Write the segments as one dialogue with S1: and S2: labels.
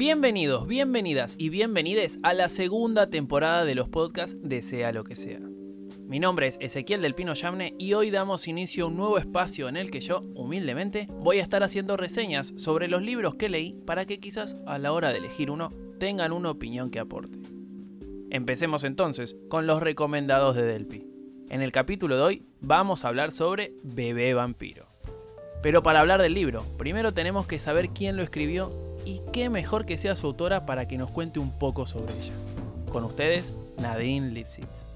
S1: Bienvenidos, bienvenidas y bienvenides a la segunda temporada de los podcasts de Sea lo que sea. Mi nombre es Ezequiel del Pino Yamne y hoy damos inicio a un nuevo espacio en el que yo, humildemente, voy a estar haciendo reseñas sobre los libros que leí para que quizás a la hora de elegir uno tengan una opinión que aporte. Empecemos entonces con los recomendados de Delpi. En el capítulo de hoy vamos a hablar sobre Bebé Vampiro. Pero para hablar del libro, primero tenemos que saber quién lo escribió y qué mejor que sea su autora para que nos cuente un poco sobre ella. Con ustedes, Nadine Lipsitz.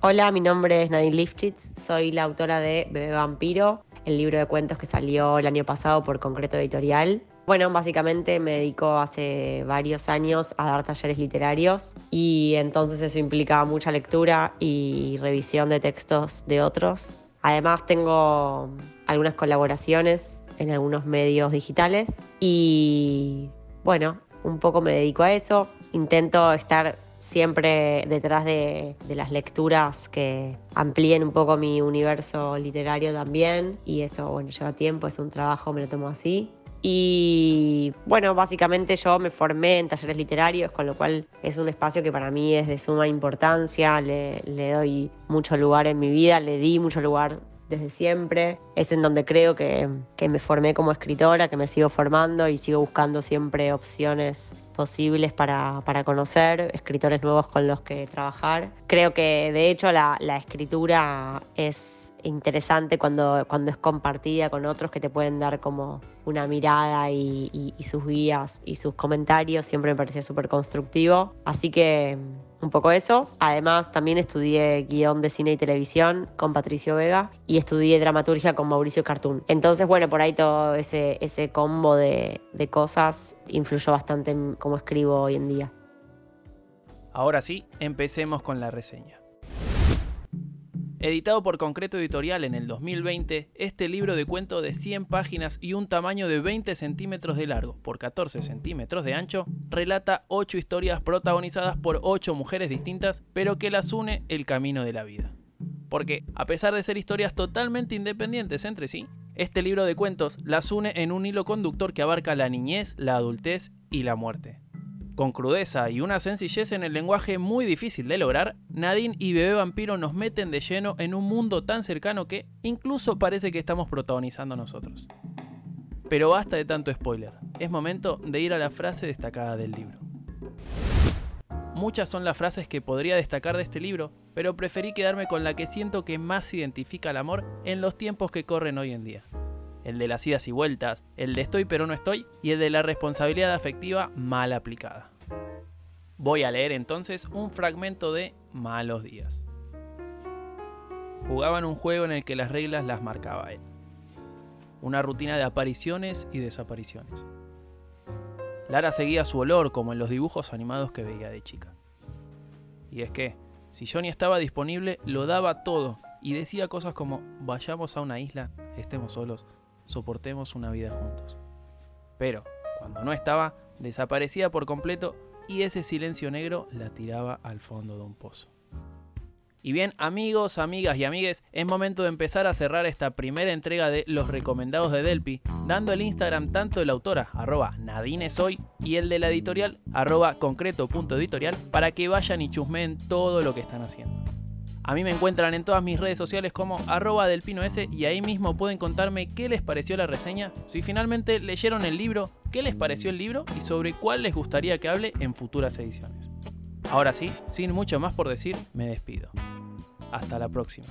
S2: Hola, mi nombre es Nadine Lifshitz, soy la autora de Bebé Vampiro, el libro de cuentos que salió el año pasado por Concreto Editorial. Bueno, básicamente me dedico hace varios años a dar talleres literarios y entonces eso implica mucha lectura y revisión de textos de otros. Además tengo algunas colaboraciones en algunos medios digitales y bueno, un poco me dedico a eso. Intento estar siempre detrás de, las lecturas que amplíen un poco mi universo literario también y eso, bueno, lleva tiempo, es un trabajo, me lo tomo así. Y bueno, básicamente yo me formé en talleres literarios, con lo cual es un espacio que para mí es de suma importancia, le, le doy mucho lugar en mi vida, le di mucho lugar desde siempre. Es en donde creo que, que, me formé como escritora, que me sigo formando y sigo buscando siempre opciones posibles para, para conocer, escritores nuevos con los que trabajar. Creo que de hecho la, la escritura es interesante cuando, cuando es compartida con otros que te pueden dar como una mirada y, sus guías y sus comentarios. Siempre me pareció súper constructivo. Así que mm, un poco eso. Además, también estudié guion de cine y televisión con Patricio Vega y estudié dramaturgia con Mauricio Cartoon. Entonces, bueno, por ahí todo ese, ese combo de, de cosas influyó bastante en cómo escribo hoy en día.
S1: Ahora sí, empecemos con la reseña. Editado por Concreto Editorial en el 2020, este libro de cuento de 100 páginas y un tamaño de 20 centímetros de largo por 14 centímetros de ancho, relata 8 historias protagonizadas por 8 mujeres distintas, pero que las une el camino de la vida. Porque, a pesar de ser historias totalmente independientes entre sí, este libro de cuentos las une en un hilo conductor que abarca la niñez, la adultez y la muerte. Con crudeza y una sencillez en el lenguaje muy difícil de lograr, Nadine y Bebé Vampiro nos meten de lleno en un mundo tan cercano que incluso parece que estamos protagonizando nosotros. Pero basta de tanto spoiler, es momento de ir a la frase destacada del libro. Muchas son las frases que podría destacar de este libro, pero preferí quedarme con la que siento que más identifica el amor en los tiempos que corren hoy en día el de las idas y vueltas, el de estoy pero no estoy y el de la responsabilidad afectiva mal aplicada. Voy a leer entonces un fragmento de Malos días. Jugaban un juego en el que las reglas las marcaba él. Una rutina de apariciones y desapariciones. Lara seguía su olor como en los dibujos animados que veía de chica. Y es que, si Johnny estaba disponible, lo daba todo y decía cosas como vayamos a una isla, estemos solos, soportemos una vida juntos. Pero, cuando no estaba, desaparecía por completo y ese silencio negro la tiraba al fondo de un pozo. Y bien, amigos, amigas y amigues, es momento de empezar a cerrar esta primera entrega de Los Recomendados de Delpi, dando el Instagram tanto de la autora, arroba nadinesoy, y el de la editorial, arroba concreto.editorial, para que vayan y chusmeen todo lo que están haciendo. A mí me encuentran en todas mis redes sociales como arroba delpinoS y ahí mismo pueden contarme qué les pareció la reseña, si finalmente leyeron el libro, qué les pareció el libro y sobre cuál les gustaría que hable en futuras ediciones. Ahora sí, sin mucho más por decir, me despido. Hasta la próxima.